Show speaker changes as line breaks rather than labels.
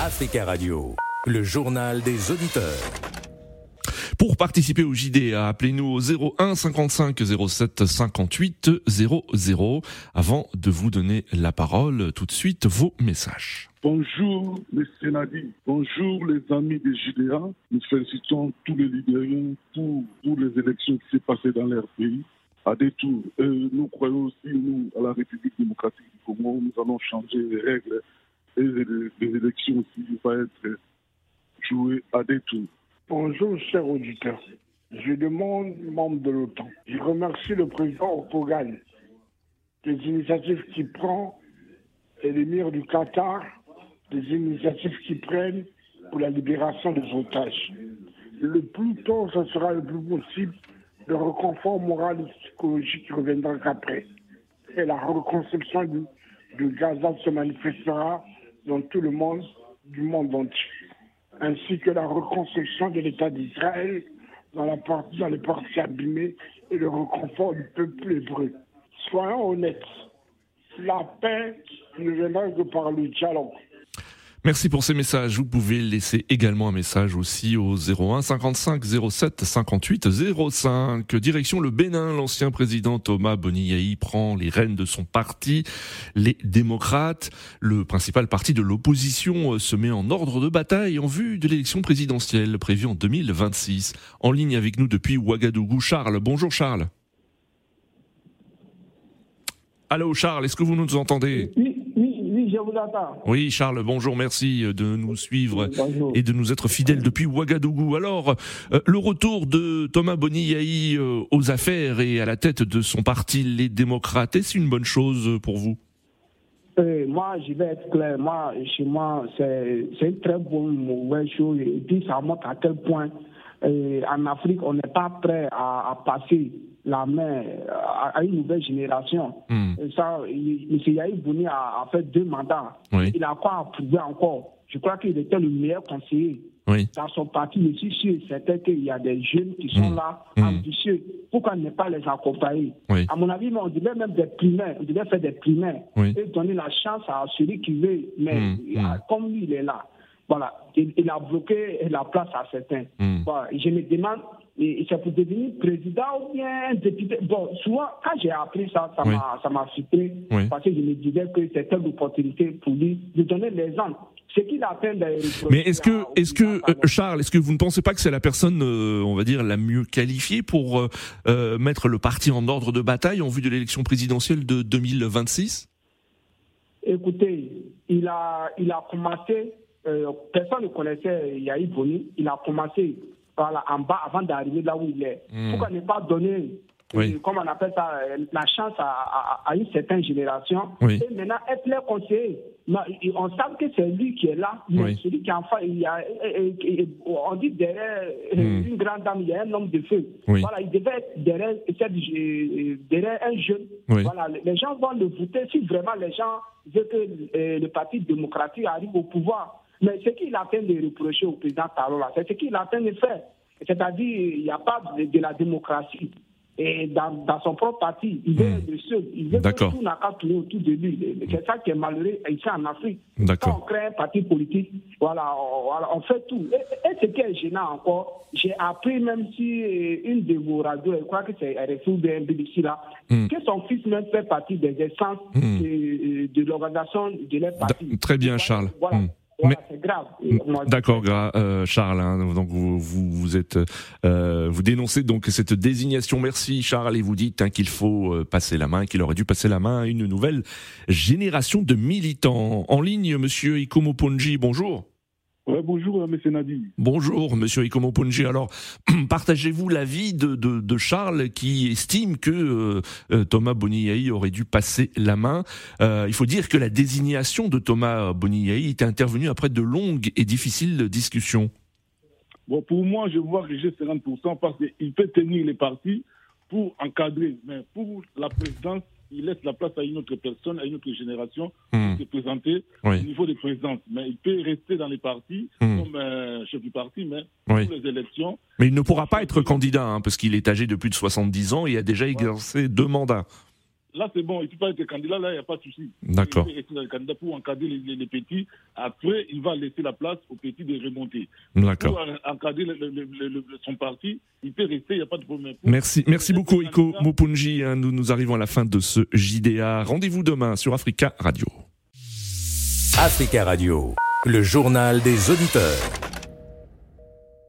Africa Radio, le journal des auditeurs.
Pour participer au JDA, appelez-nous au 01 55 07 58 00. Avant de vous donner la parole, tout de suite vos messages.
Bonjour les Sénadis, bonjour les amis des JDA. Nous félicitons tous les Libériens pour, pour les élections qui s'est passées dans leur pays à des tours. nous croyons aussi, nous, à la République démocratique du Congo, nous allons changer les règles et les, élections aussi vont être jouées à des tours.
Bonjour, chers auditeurs. Je demande membre de l'OTAN. Je remercie le président Opogan des initiatives qu'il prend et l'émir du Qatar des initiatives qu'il prennent pour la libération des otages. Le plus tôt, ce sera le plus possible le reconfort moral et psychologique qui reviendra qu'après. Et la reconstruction du, du, Gaza se manifestera dans tout le monde, du monde entier. Ainsi que la reconstruction de l'État d'Israël dans, les parties abîmées et le reconfort du peuple hébreu. Soyons honnêtes, la paix ne viendra que par le dialogue.
Merci pour ces messages. Vous pouvez laisser également un message aussi au 01 55 07 58 05. Direction le Bénin, l'ancien président Thomas Boniaï prend les rênes de son parti, les démocrates. Le principal parti de l'opposition euh, se met en ordre de bataille en vue de l'élection présidentielle prévue en 2026. En ligne avec nous depuis Ouagadougou, Charles. Bonjour Charles. Allô Charles, est-ce que vous nous entendez? Charles, bonjour, merci de nous suivre et de nous être fidèles depuis Ouagadougou. Alors, euh, le retour de Thomas Boniaï euh, aux affaires et à la tête de son parti, les démocrates, est-ce une bonne chose pour vous?
Euh, moi, je vais être clair. Moi, chez moi, c'est une très bonne chose. Et puis, ça montre à quel point en Afrique, on n'est pas prêt à passer la main à, une nouvelle génération. Hmm. ça, M. Yahi Bouni a, fait deux mandats. Il a quoi à prouver encore Je crois qu'il était le meilleur conseiller. Dans son parti, je suis sûr, c'est qu'il y a des jeunes qui sont hmm. là, hmm. ambitieux. Pourquoi ne pas les accompagner À mon avis, on devait même des primaires, on devait faire des primaires et donner la chance à celui qui veut. Mais comme lui, il est là, voilà, il, a bloqué la place à certains. je me demande et c'est pour devenir président ou bien député. Bon, souvent, quand j'ai appris ça, ça m'a ça m'a surpris parce que je me disais que c'était une opportunité pour lui de donner l'exemple. Ce qu'il a fait
Mais est-ce que, est-ce que euh, Charles, est-ce que vous ne pensez pas que c'est la personne, euh, on va dire, la mieux qualifiée pour euh, mettre le parti en ordre de bataille en vue de l'élection présidentielle de 2026
Écoutez, il a, il a commencé. personne ne connaissait Yahi Boni. Il a commencé voilà, en bas avant d'arriver là où il est. Hmm. Pourquoi ne pas donner, euh, comme on appelle ça, euh, la chance à, à, une certaine génération et maintenant être leur conseiller on sait que c'est lui qui est là, mais celui qui en fait, il y a, on dit derrière hmm. une grande dame, il y a un homme de feu. Voilà, il devait être derrière, derrière un jeune. Voilà, les gens vont le voter si vraiment les gens veulent que euh, le Parti démocratique arrive au pouvoir. Mais ce qu'il a fait de reprocher au président Tarola, c'est ce qu'il a fait de faire. C'est-à-dire, il n'y a pas de, la démocratie. Et dans, son propre parti, il est hmm. le seul. Il veut que tout n'a qu'à tourner autour de lui. C'est ça qui est malheureux ici en Afrique. Quand on crée un parti politique, voilà, on, fait tout. Et, ce qui est gênant encore, j'ai appris, même si euh, une de vos radios, je crois que c'est RFU ou BBC là, hmm. que son fils même fait partie des essences hmm. de, de l'organisation de leur parti.
Très bien, Charles.
Voilà c'est grave.
D'accord, euh, Charles. Hein, donc vous, vous, êtes, euh, vous dénoncez donc cette désignation. Merci, Charles, et vous dites hein, qu'il faut euh, passer la main, qu'il aurait dû passer la main à une nouvelle génération de militants. En ligne, Monsieur Ikomo Ponji, bonjour
bonjour, euh, M. Nadi.
Bonjour, Monsieur Ikomo Ponji. Alors, partagez-vous l'avis de, de, Charles qui estime que euh, euh, Thomas Boniaï aurait dû passer la main? il faut dire que la désignation de Thomas Boniaï était intervenue après de longues et difficiles discussions.
Bon, pour moi, je vois que j'ai 50% parce qu'il peut tenir les partis pour encadrer. Mais pour la présidence, il laisse la place à une autre personne, à une autre génération hmm. se présenter au niveau des présidences. Mais il peut rester dans les partis hmm. comme euh, chef du parti, mais pour les élections.
Mais il ne pourra pas être candidat, hein, parce qu'il est âgé de plus de 70 ans et a déjà exercé deux mandats.
Là, c'est bon, il peut pas être candidat, là, il n'y a pas de souci.
D'accord.
Il peut être candidat pour encadrer les, les, petits. Après, il va laisser la place aux petits de remonter.
D'accord.
Pour encadrer son parti, il peut rester, il n'y a pas de problème.
Merci, merci beaucoup, Iko Mupunji. Hein, nous, nous arrivons à la fin de ce JDA. Rendez-vous demain sur Africa Radio.
Africa Radio, le journal des auditeurs.